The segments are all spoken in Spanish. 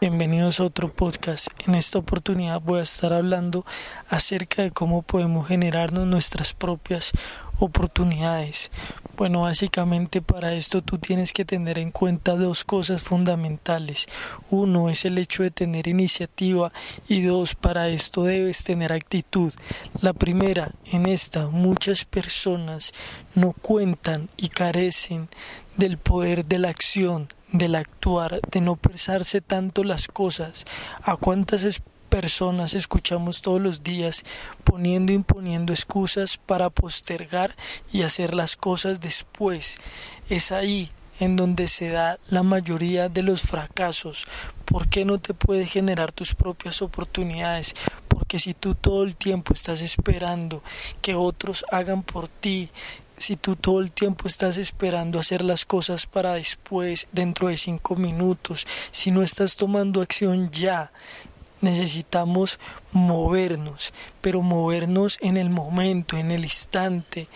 bienvenidos a otro podcast. En esta oportunidad voy a estar hablando acerca de cómo podemos generarnos nuestras propias oportunidades. Bueno, básicamente para esto tú tienes que tener en cuenta dos cosas fundamentales. Uno es el hecho de tener iniciativa y dos, para esto debes tener actitud. La primera, en esta, muchas personas no cuentan y carecen del poder de la acción, del actuar, de no pensarse tanto las cosas. ¿A cuántas personas escuchamos todos los días poniendo y imponiendo excusas para postergar y hacer las cosas después. Es ahí en donde se da la mayoría de los fracasos. ¿Por qué no te puedes generar tus propias oportunidades? Porque si tú todo el tiempo estás esperando que otros hagan por ti, si tú todo el tiempo estás esperando hacer las cosas para después, dentro de cinco minutos, si no estás tomando acción ya, necesitamos movernos, pero movernos en el momento, en el instante,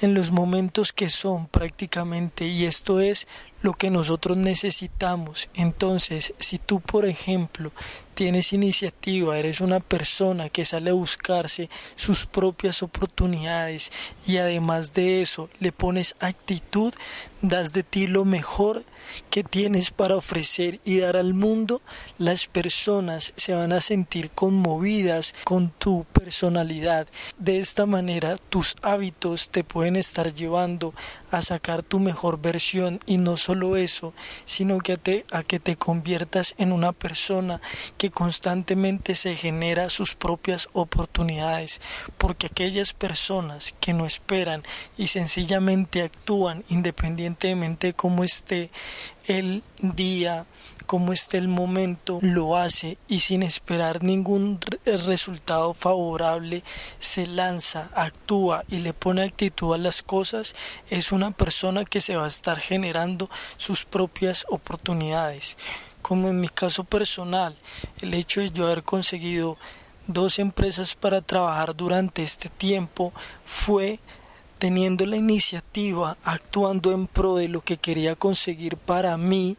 en los momentos que son prácticamente, y esto es lo que nosotros necesitamos. Entonces, si tú, por ejemplo, tienes iniciativa, eres una persona que sale a buscarse sus propias oportunidades y además de eso le pones actitud, das de ti lo mejor que tienes para ofrecer y dar al mundo, las personas se van a sentir conmovidas con tu personalidad. De esta manera tus hábitos te pueden estar llevando a sacar tu mejor versión y no solo eso, sino que a, a que te conviertas en una persona que constantemente se genera sus propias oportunidades, porque aquellas personas que no esperan y sencillamente actúan independientemente de cómo esté el día, como esté el momento, lo hace y sin esperar ningún resultado favorable se lanza, actúa y le pone actitud a las cosas, es una persona que se va a estar generando sus propias oportunidades. Como en mi caso personal, el hecho de yo haber conseguido dos empresas para trabajar durante este tiempo fue teniendo la iniciativa, actuando en pro de lo que quería conseguir para mí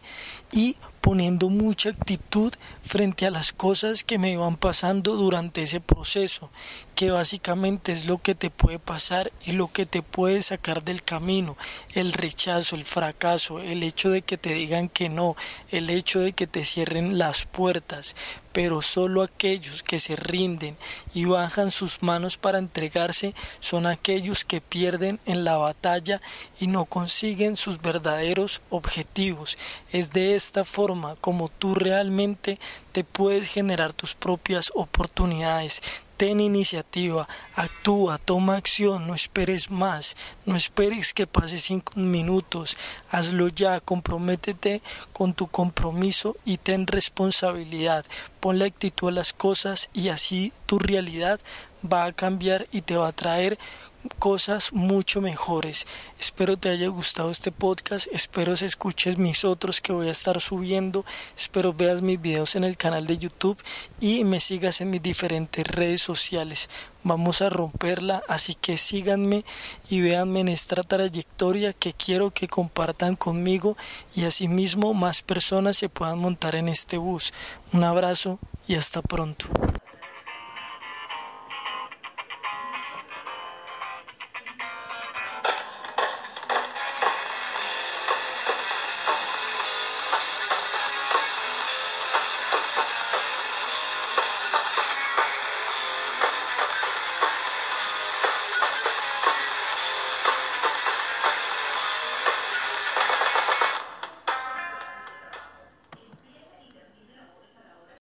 y poniendo mucha actitud frente a las cosas que me iban pasando durante ese proceso, que básicamente es lo que te puede pasar y lo que te puede sacar del camino, el rechazo, el fracaso, el hecho de que te digan que no, el hecho de que te cierren las puertas, pero solo aquellos que se rinden y bajan sus manos para entregarse son aquellos que pierden en la batalla y no consiguen sus verdaderos objetivos. Es de esta forma como tú realmente te puedes generar tus propias oportunidades. Ten iniciativa, actúa, toma acción, no esperes más, no esperes que pase cinco minutos, hazlo ya, comprométete con tu compromiso y ten responsabilidad, ponle actitud a las cosas y así tu realidad va a cambiar y te va a traer cosas mucho mejores. Espero te haya gustado este podcast, espero se escuches mis otros que voy a estar subiendo, espero veas mis videos en el canal de YouTube y me sigas en mis diferentes redes sociales. Vamos a romperla, así que síganme y véanme en esta trayectoria que quiero que compartan conmigo y asimismo más personas se puedan montar en este bus. Un abrazo y hasta pronto.